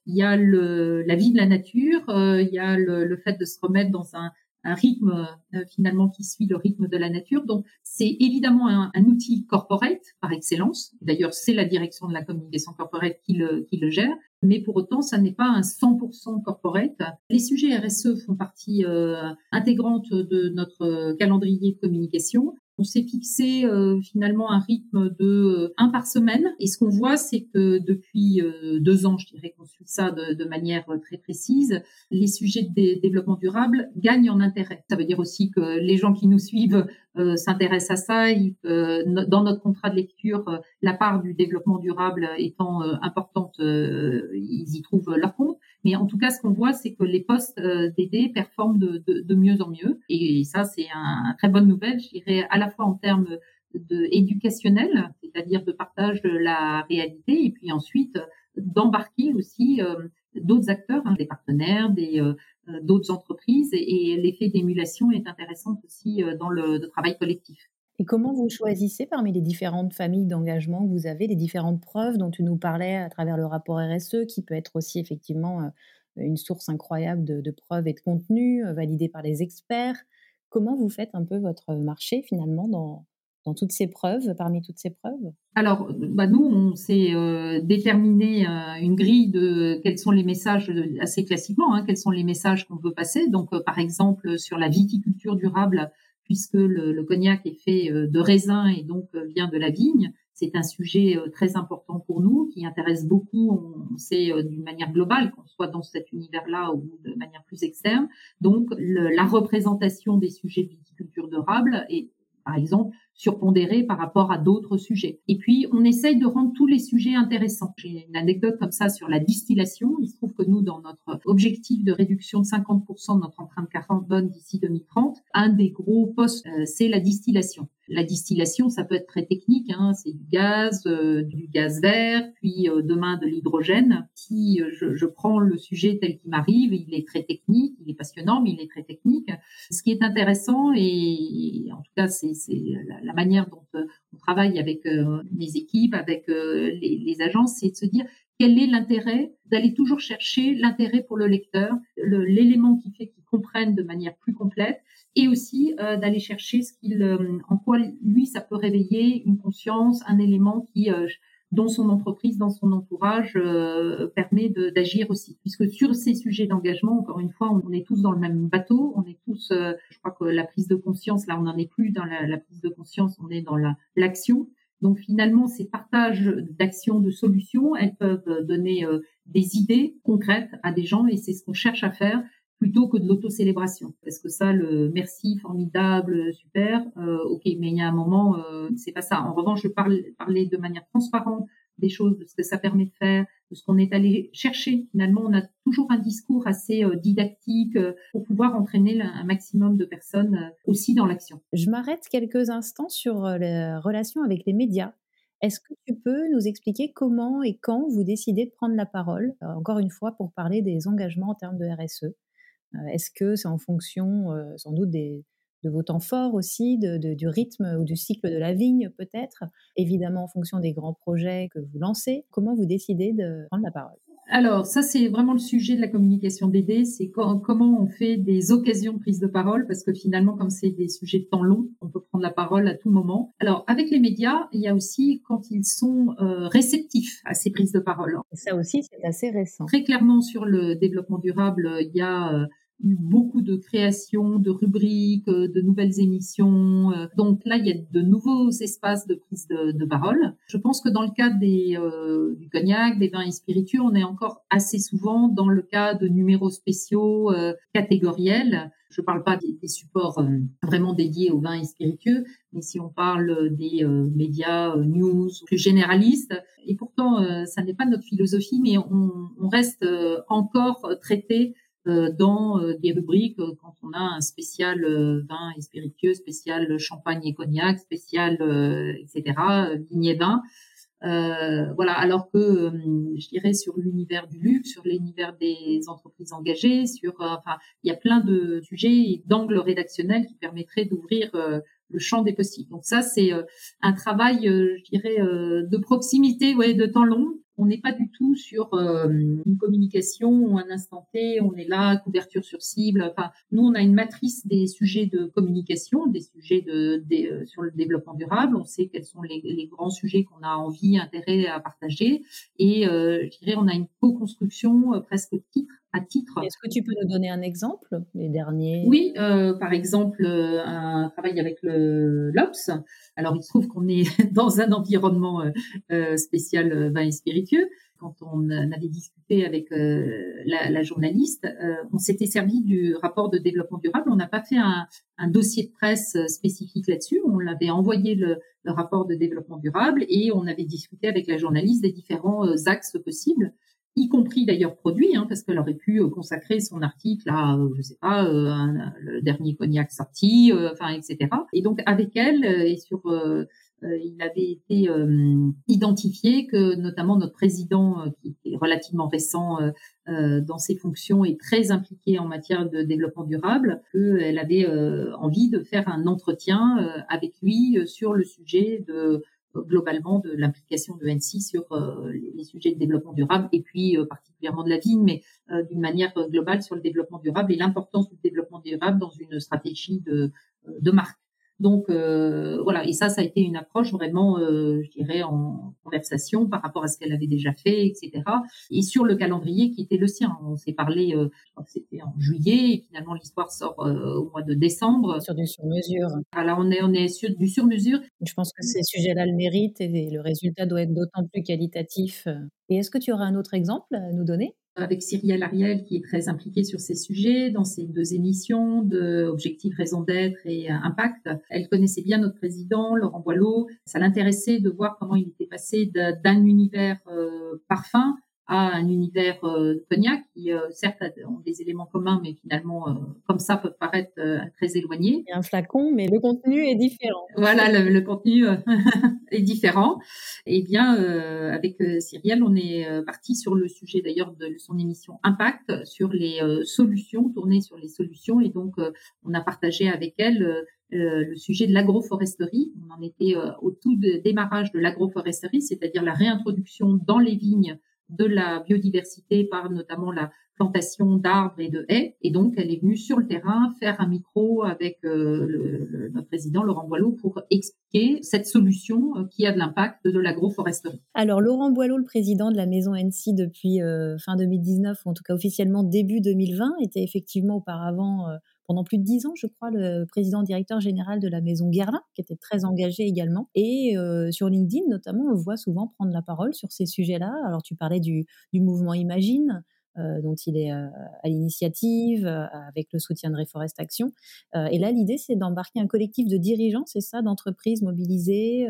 il y a le, la vie de la nature, il y a le, le, fait de se remettre dans un, un rythme euh, finalement qui suit le rythme de la nature. Donc c'est évidemment un, un, outil corporate par excellence. D'ailleurs, c'est la direction de la communication corporate qui le, qui le gère. Mais pour autant, ça n'est pas un 100% corporate. Les sujets RSE font partie euh, intégrante de notre calendrier de communication. On s'est fixé euh, finalement un rythme de euh, un par semaine. Et ce qu'on voit, c'est que depuis euh, deux ans, je dirais qu'on suit ça de, de, manière très précise, les sujets de développement durable gagnent en intérêt. Ça veut dire aussi que les gens qui nous suivent s'intéressent à ça. dans notre contrat de lecture, la part du développement durable étant importante, ils y trouvent leur compte. Mais en tout cas, ce qu'on voit, c'est que les postes euh, d'aider performent de, mieux en mieux. Et ça, c'est une très bonne nouvelle, je dirais, à la fois en termes de c'est-à-dire de partage de la réalité, et puis ensuite d'embarquer aussi euh, d'autres acteurs, hein, des partenaires, euh, d'autres entreprises, et, l'effet d'émulation est intéressant aussi dans le, travail collectif. Et comment vous choisissez parmi les différentes familles d'engagement que vous avez, les différentes preuves dont tu nous parlais à travers le rapport RSE, qui peut être aussi effectivement euh, une source incroyable de, preuves et de contenu euh, validés par les experts? Comment vous faites un peu votre marché finalement dans, dans toutes ces preuves, parmi toutes ces preuves? Alors, bah nous, on s'est euh, déterminé une grille de quels sont les messages, assez classiquement, hein, quels sont les messages qu'on veut passer. Donc, par exemple, sur la viticulture durable, puisque le, cognac est fait euh, de raisin et donc euh, vient de la vigne. C'est un sujet euh, très important pour nous, qui intéresse beaucoup, on sait d'une manière globale, qu'on soit dans cet univers-là ou de manière plus externe. Donc, la représentation des sujets de viticulture durable est par exemple, surpondéré par rapport à d'autres sujets. Et puis, on essaye de rendre tous les sujets intéressants. J'ai une anecdote comme ça sur la distillation. Il se trouve que nous, dans notre objectif de réduction de 50% de notre empreinte carbone d'ici 2030, un des gros postes, euh, c'est la distillation. La distillation, ça peut être très technique, hein, c'est du gaz, euh, du gaz vert, puis euh, demain de l'hydrogène. Si je, je, prends le sujet tel qu'il m'arrive, il est très technique, il est passionnant, mais il est très technique. Ce qui est intéressant, et en tout cas c'est la, manière dont on travaille avec mes équipes, avec les, les agences, c'est de se dire quel est l'intérêt d'aller toujours chercher l'intérêt pour le lecteur, l'élément qui fait qu'il comprenne de manière plus complète, et aussi euh, d'aller chercher ce qu'il, euh, en quoi lui ça peut réveiller une conscience, un élément qui euh, dans son entreprise, dans son entourage, permet d'agir aussi. Puisque sur ces sujets d'engagement, encore une fois, on est tous dans le même bateau, on est tous, je crois que la prise de conscience, là, on n'en est plus dans la, la, prise de conscience, on est dans l'action. Donc finalement, ces partages d'actions, de solutions, elles peuvent donner des idées concrètes à des gens et c'est ce qu'on cherche à faire plutôt que de l'autocélébration. Parce que ça, le merci, formidable, super, euh, ok, mais il y a un moment, euh, c'est pas ça. En revanche, je parle parler de manière transparente des choses, de ce que ça permet de faire, de ce qu'on est allé chercher. Finalement, on a toujours un discours assez euh, didactique euh, pour pouvoir entraîner un maximum de personnes euh, aussi dans l'action. Je m'arrête quelques instants sur la relation avec les médias. Est-ce que tu peux nous expliquer comment et quand vous décidez de prendre la parole, encore une fois, pour parler des engagements en termes de RSE Est-ce que c'est en fonction sans doute des, de vos temps forts aussi, de, du rythme ou du cycle de la vigne peut-être, évidemment en fonction des grands projets que vous lancez. Comment vous décidez de prendre la parole? Alors, ça, c'est vraiment le sujet de la communication BD, c'est comment on fait des occasions de prise de parole, parce que finalement, comme c'est des sujets de temps long, on peut prendre la parole à tout moment. Alors, avec les médias, il y a aussi quand ils sont euh, réceptifs à ces prises de parole. Et ça aussi, c'est assez récent. Très clairement, sur le développement durable, il y a euh, beaucoup de créations, de rubriques, euh, de nouvelles émissions. Euh. Donc là, il y a de nouveaux espaces de prise de, de parole. Je pense que dans le cas des, euh, du cognac, des vins et spiritueux, on est encore assez souvent dans le cas de numéros spéciaux catégoriels. Je ne parle pas des, des supports vraiment dédiés aux vins et spiritueux, mais si on parle des médias news plus généralistes, et pourtant, ça n'est pas notre philosophie, mais on, on reste encore traité euh, dans euh, des rubriques euh, quand on a un spécial vin et spiritueux, spécial champagne et cognac, spécial etc. vigne et vin. Euh, voilà, alors que je dirais sur l'univers du luxe, sur l'univers des entreprises engagées, sur enfin il y a plein de sujets et d'angles rédactionnels qui permettraient d'ouvrir le champ des possibles. Donc ça c'est un travail, je dirais, de proximité, ouais, de temps long, on n'est pas du tout sur euh, une communication ou un instant T, on est là, couverture sur cible. Enfin, nous, on a une matrice des sujets de communication, des sujets de, euh, sur le développement durable. On sait quels sont les, grands sujets qu'on a envie, intérêt à partager. Et euh, je dirais, on a une co-construction euh, presque titre à titre. Est-ce que tu peux nous donner un exemple, les derniers? Oui, euh, par exemple, euh, un travail avec le l'Obs. Alors, il se trouve qu'on est dans un environnement euh, euh spécial vin et spiritueux. Quand on avait discuté avec la, la, journaliste, on s'était servi du rapport de développement durable. On n'a pas fait un, un, dossier de presse spécifique là-dessus. On l'avait envoyé le, le rapport de développement durable et on avait discuté avec la journaliste des différents axes possibles y compris d'ailleurs produit, hein, parce qu'elle aurait pu euh, consacrer son article à, euh, je sais pas, euh, le dernier cognac sorti, etc. Et donc avec elle et sur, il avait été identifié que notamment notre président, qui est relativement récent dans ses fonctions et très impliqué en matière de développement durable, qu'elle avait envie de faire un entretien avec lui sur le sujet de globalement de l'implication de NC sur euh, les sujets de développement durable et puis euh, particulièrement de la vigne, mais euh, d'une manière globale sur le développement durable et l'importance du développement durable dans une stratégie de marque. Donc euh, voilà, et ça, ça a été une approche vraiment, euh, je dirais, en conversation par rapport à ce qu'elle avait déjà fait, etc. Et sur le calendrier qui était le sien, on s'est parlé, euh, je crois que c'était en juillet, et finalement l'histoire sort au mois de décembre. Sur du sur-mesure. Voilà, on est on est sur du sur-mesure. Je pense que ces sujets-là le méritent et le résultat doit être d'autant plus qualitatif. Et est-ce que tu auras un autre exemple à nous donner? Avec Cyrielle Ariel qui est très impliquée sur ces sujets dans ses deux émissions de Objectif, raison d'être et Impact. Elle connaissait bien notre président Laurent Boileau. Ça l'intéressait de voir comment il était passé d'un univers parfum à un univers euh, cognac qui euh, certes ont des éléments communs mais finalement euh, comme ça peuvent paraître euh, très éloignés. Il y a un flacon mais le contenu est différent. Voilà le, le contenu est différent. Et eh bien avec Cyrielle on est parti sur le sujet d'ailleurs de son émission Impact sur les solutions tournées sur les solutions et donc on a partagé avec elle le sujet de l'agroforesterie. On en était au tout démarrage de l'agroforesterie, c'est-à-dire la réintroduction dans les vignes de la biodiversité par notamment la plantation d'arbres et de haies. Et donc, elle est venue sur le terrain faire un micro avec euh, le, notre président Laurent Boileau pour expliquer cette solution euh, qui a de l'impact de l'agroforesterie. Alors, Laurent Boileau, le président de la maison NC depuis euh, fin 2019, ou en tout cas officiellement début 2020, était effectivement auparavant pendant plus de dix ans, je crois, le président directeur général de la maison Guerlain, qui était très engagé également. Et euh, sur LinkedIn, notamment, on le voit souvent prendre la parole sur ces sujets-là. Alors, tu parlais du, mouvement Imagine, euh, dont il est euh, à l'initiative, avec le soutien de Reforest Action. et là, l'idée, c'est d'embarquer un collectif de dirigeants, c'est ça, d'entreprises mobilisées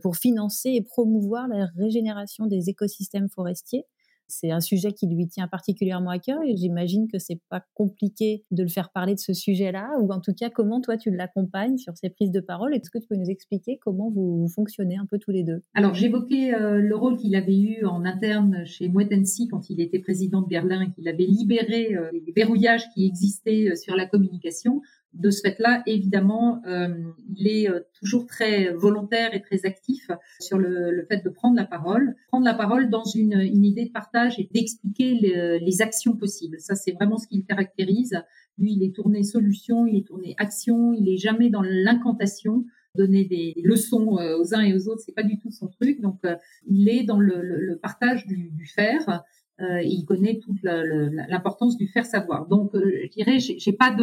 pour financer et promouvoir la régénération des écosystèmes forestiers c'est un sujet qui lui tient particulièrement à cœur et j'imagine que c'est pas compliqué de le faire parler de ce sujet-là ou en tout cas comment toi tu l'accompagnes sur ces prises de parole? Est-ce que tu peux nous expliquer comment vous, fonctionnez un peu tous les deux? Alors j'évoquais euh, le rôle qu'il avait eu en interne chez Mouettensi quand il était président de Berlin et qu'il avait libéré euh, les verrouillages qui existaient euh, sur la communication de ce fait-là, évidemment, euh, il est euh, toujours très volontaire et très actif sur le, fait de prendre la parole, prendre la parole dans une, idée de partage et d'expliquer les, actions possibles. Ça, c'est vraiment ce qui le caractérise. Lui, il est tourné solution, il est tourné action, il est jamais dans l'incantation. Donner des leçons euh, aux uns et aux autres, c'est pas du tout son truc. Donc, il est dans le, partage du, du faire euh, il connaît toute l'importance du faire savoir. Donc, euh, je dirais, j'ai pas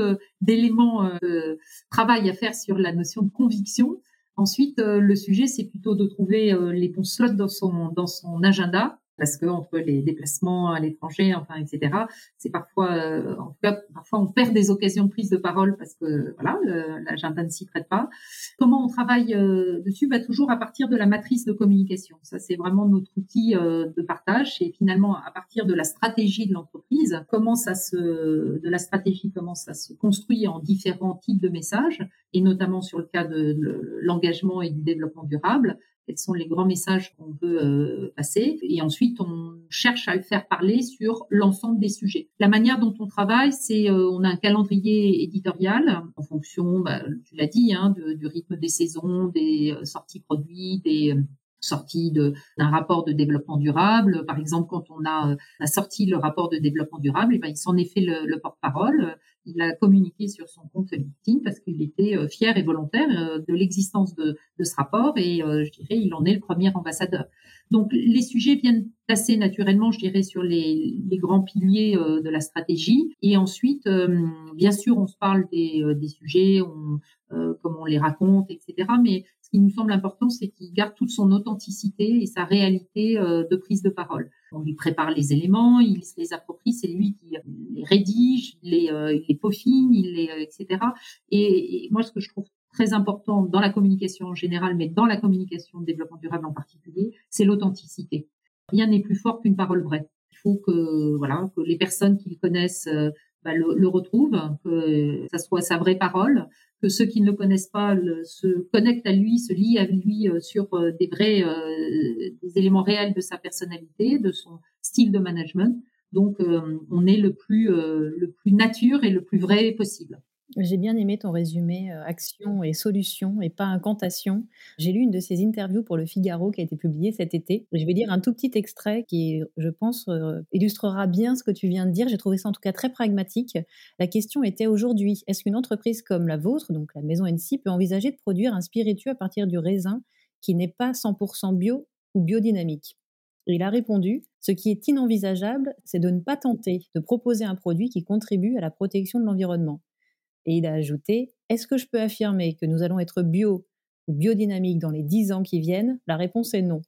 d'éléments euh, de travail à faire sur la notion de conviction. Ensuite, le sujet, c'est plutôt de trouver les bons slots dans son dans son agenda parce que entre les déplacements à l'étranger, enfin, etc., c'est parfois, euh, en tout cas, parfois on perd des occasions de prise de parole parce que voilà, l'agenda ne s'y prête pas. Comment on travaille euh, dessus? Bah, Toujours à partir de la matrice de communication. Ça, c'est vraiment notre outil euh, de partage. Et finalement, à partir de la stratégie de l'entreprise, comment ça se, de la stratégie, comment ça se construit en différents types de messages, et notamment sur le cas de l'engagement et du développement durable quels sont les grands messages qu'on peut euh, passer. Et ensuite, on cherche à le faire parler sur l'ensemble des sujets. La manière dont on travaille, c'est euh, on a un calendrier éditorial en fonction, bah, tu l'as dit, hein, du rythme des saisons, des euh, sorties produits, des sortie d'un rapport de développement durable. Par exemple, quand on a, a sorti le rapport de développement durable, et eh ben, il s'en est fait le porte-parole. Il a communiqué sur son compte LinkedIn parce qu'il était euh, fier et volontaire euh, de l'existence de, ce rapport et euh, je dirais il en est le premier ambassadeur. Donc les sujets viennent assez naturellement, je dirais, sur les, grands piliers de la stratégie. Et ensuite, bien sûr, on se parle des, sujets, on, comment on les raconte, etc. Mais qui nous semble important, c'est qu'il garde toute son authenticité et sa réalité de prise de parole. On lui prépare les éléments, il se les approprie, c'est lui qui les rédige, il les, euh, peaufine, il les, euh, etc. Et, moi, ce que je trouve très important dans la communication en général, mais dans la communication de développement durable en particulier, c'est l'authenticité. Rien n'est plus fort qu'une parole vraie. Il faut que voilà que les personnes qui le connaissent bah, le, le, retrouvent, que ça soit sa vraie parole, que ceux qui ne le connaissent pas se connectent à lui, se lient à lui euh, sur euh, des vrais euh, des éléments réels de sa personnalité, de son style de management. Donc, on est le plus le plus nature et le plus vrai possible. J'ai bien aimé ton résumé euh, action et solution et pas incantation. J'ai lu une de ces interviews pour le Figaro qui a été publiée cet été. Je vais lire un tout petit extrait qui, je pense, euh, illustrera bien ce que tu viens de dire. J'ai trouvé ça en tout cas très pragmatique. La question était aujourd'hui, est-ce qu'une entreprise comme la vôtre, donc la maison NC, peut envisager de produire un spiritueux à partir du raisin qui n'est pas 100% bio ou biodynamique? Il a répondu, ce qui est inenvisageable, c'est de ne pas tenter de proposer un produit qui contribue à la protection de l'environnement. Et il a ajouté Est-ce que je peux affirmer que nous allons être bio ou biodynamique dans les dix ans qui viennent? La réponse est non.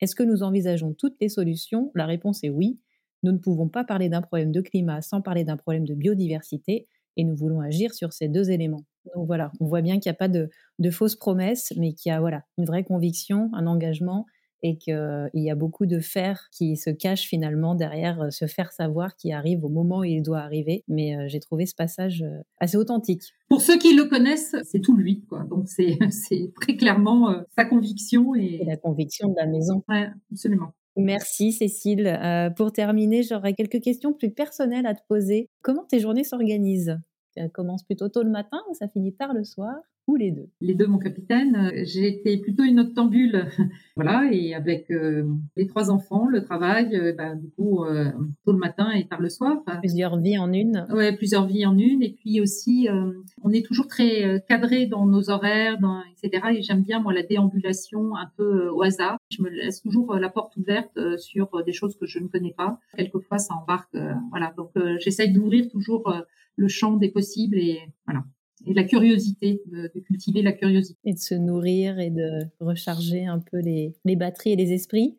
Est-ce que nous envisageons toutes les solutions? La réponse est oui. nous ne pouvons pas parler d'un problème de climat sans parler d'un problème de biodiversité et nous voulons agir sur ces deux éléments. Donc voilà, on voit bien qu'il n'y a pas de, fausses promesses, mais qu'il y a voilà, une vraie conviction, un engagement et qu'il y a beaucoup de faire qui se cache finalement derrière euh, ce faire savoir qui arrive au moment où il doit arriver. Mais euh, j'ai trouvé ce passage euh, assez authentique. Pour ceux qui le connaissent, c'est tout lui. Quoi. Donc c'est très clairement sa conviction. Et... la conviction de la maison. Oui, absolument. Merci Cécile. pour terminer, j'aurais quelques questions plus personnelles à te poser. Comment tes journées s'organisent? Commence plutôt tôt le matin ou ça finit tard le soir les deux? Les deux, mon capitaine. J'ai été plutôt une octambule, voilà, et avec euh, les trois enfants, le travail, euh, bah, du coup, euh, tôt le matin et tard le soir. Plusieurs vies en une. Ouais, plusieurs vies en une. Et puis aussi, on est toujours très cadré dans nos horaires, dans, etc. Et j'aime bien moi la déambulation un peu au hasard. Je me laisse toujours la porte ouverte sur des choses que je ne connais pas. Quelquefois, ça embarque. voilà, donc j'essaye d'ouvrir toujours le champ des possibles et voilà et la curiosité, de, cultiver la curiosité. Et de se nourrir et de recharger un peu les, les batteries et les esprits.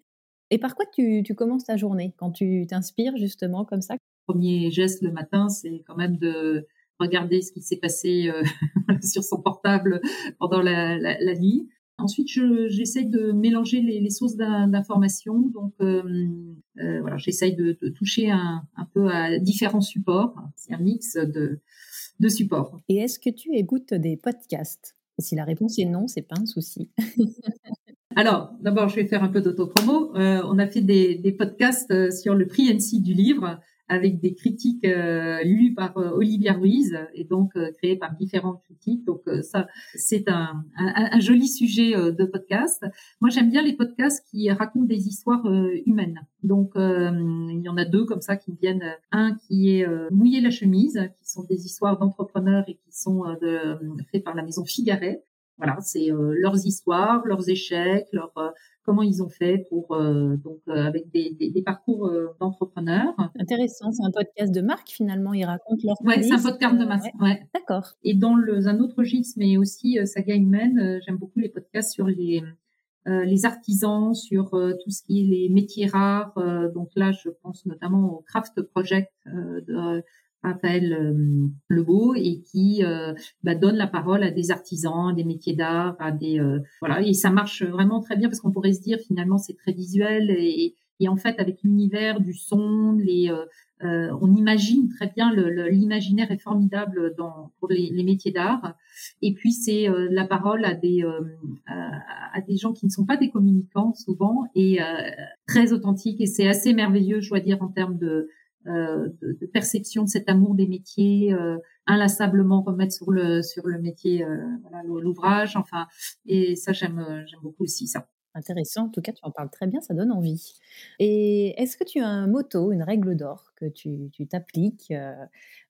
Et par quoi tu, tu commences ta journée quand tu t'inspires justement comme ça? Premier geste le matin, c'est quand même de regarder ce qui s'est passé euh, sur son portable pendant la, la, la nuit. Ensuite, j'essaie de mélanger les, les sources d'informations. Donc, euh, euh, voilà, j'essaye de, de, toucher un, un, peu à différents supports. C'est un mix de, de support. Et est-ce que tu écoutes des podcasts? Si la réponse est non, c'est pas un souci. Alors, d'abord, je vais faire un peu d'autopromo. Euh, on a fait des, des podcasts euh, sur le prix NC du livre avec des critiques euh, lues par euh, Olivia Ruiz et donc euh, créées par différentes critiques. Donc ça, c'est un, un, un, joli sujet de podcast. Moi, j'aime bien les podcasts qui racontent des histoires humaines. Donc il y en a deux comme ça qui viennent. Un qui est Mouiller la chemise, qui sont des histoires d'entrepreneurs et qui sont de, faits par la maison Figaret. Voilà, c'est leurs histoires, leurs échecs, leurs comment ils ont fait pour euh, donc euh, avec des, des, des parcours euh, d'entrepreneurs. Intéressant, c'est un podcast de marque finalement, ils racontent leur Ouais, c'est un podcast de marque. Ouais. D'accord. Et dans le, un autre gîte, mais aussi saga humaine, j'aime beaucoup les podcasts sur les les artisans, sur tout ce qui est les métiers rares. donc là, je pense notamment au Craft Project de Raphaël euh, Lebeau et qui euh, bah, donne la parole à des artisans, des métiers d'art, à des euh, voilà. Et ça marche vraiment très bien parce qu'on pourrait se dire finalement c'est très visuel et, et en fait avec l'univers du son, les on imagine très bien l'imaginaire est formidable dans pour les, les métiers d'art. Et puis c'est la parole à des à, à, des gens qui ne sont pas des communicants souvent. Et très authentiques et c'est assez merveilleux je dois dire en termes de euh, de, de, perception de cet amour des métiers, euh, inlassablement remettre sur le sur le métier euh, l'ouvrage. Enfin, et ça j'aime j'aime beaucoup aussi ça. Intéressant, en tout cas tu en parles très bien, ça donne envie. Et est-ce que tu as un motto, une règle d'or que tu t'appliques, euh,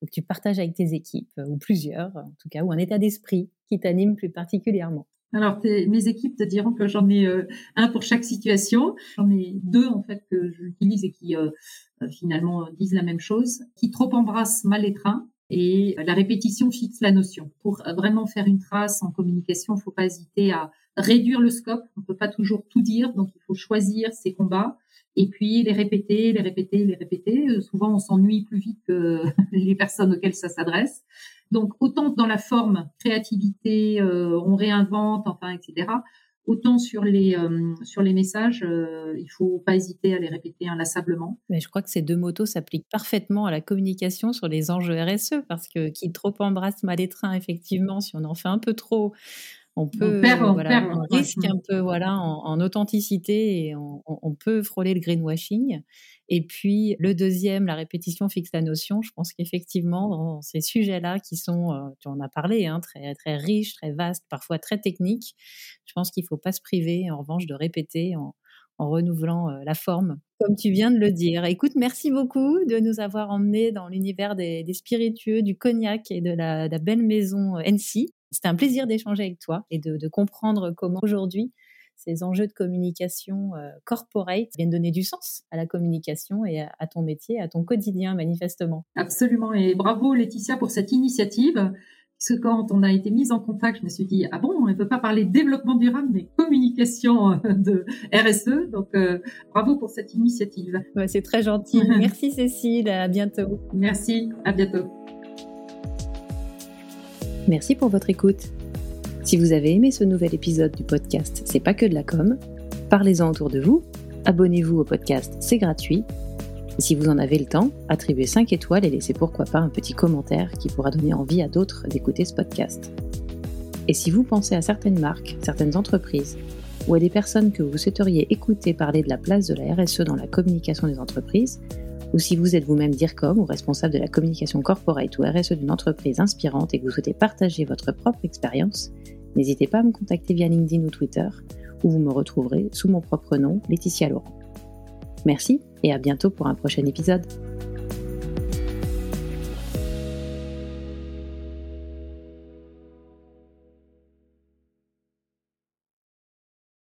que tu partages avec tes équipes, ou plusieurs en tout cas, ou un état d'esprit qui t'anime plus particulièrement? Alors, mes équipes te diront que j'en ai euh, un pour chaque situation. J'en ai deux en fait que j'utilise et qui euh, euh, finalement disent la même chose. Qui trop embrasse mal trains et la répétition fixe la notion. Pour vraiment faire une trace en communication, il faut pas hésiter à réduire le scope. On peut pas toujours tout dire, donc il faut choisir ses combats et puis les répéter, les répéter, les répéter. Souvent, on s'ennuie plus vite que les personnes auxquelles ça s'adresse. Donc autant dans la forme, créativité, euh, on réinvente, enfin, etc. Autant sur les euh, sur les messages, euh, il faut pas hésiter à les répéter inlassablement. Mais je crois que ces deux motos s'appliquent parfaitement à la communication sur les enjeux RSE parce que qui trop embrasse mal les trains, effectivement, si on en fait un peu trop, on peut, on, risque un peu, voilà, en, authenticité et on, peut frôler le greenwashing. Et puis le deuxième, la répétition fixe la notion. Je pense qu'effectivement, dans ces sujets-là qui sont, euh, tu en as parlé, hein, très très riches, très vastes, parfois très techniques, je pense qu'il faut pas se priver, en revanche, de répéter en, renouvelant euh, la forme, comme tu viens de le dire. Écoute, merci beaucoup de nous avoir emmenés dans l'univers des, spiritueux, du cognac et de la, de la belle maison euh, NC. C'était un plaisir d'échanger avec toi et de, comprendre comment aujourd'hui ces enjeux de communication euh, corporate viennent donner du sens à la communication et à, ton métier, à ton quotidien manifestement. Absolument et bravo Laetitia pour cette initiative Parce que quand on a été mise en contact, je me suis dit, ah bon, on ne peut pas parler développement durable, mais communication euh, de RSE. Donc, euh, bravo pour cette initiative. Ouais, c'est très gentil. Merci Cécile, à bientôt. Merci, à bientôt. Merci pour votre écoute. Si vous avez aimé ce nouvel épisode du podcast C'est pas que de la com, parlez-en autour de vous, abonnez-vous au podcast, c'est gratuit si vous en avez le temps, attribuez 5 étoiles et laissez pourquoi pas un petit commentaire qui pourra donner envie à d'autres d'écouter ce podcast. Et si vous pensez à certaines marques, certaines entreprises, ou à des personnes que vous souhaiteriez écouter parler de la place de la RSE dans la communication des entreprises, ou si vous êtes vous-même DIRCOM ou responsable de la communication corporate ou RSE d'une entreprise inspirante et que vous souhaitez partager votre propre expérience, n'hésitez pas à me contacter via LinkedIn ou Twitter, où vous me retrouverez sous mon propre nom, Laetitia Laurent. Merci et à bientôt pour un prochain épisode.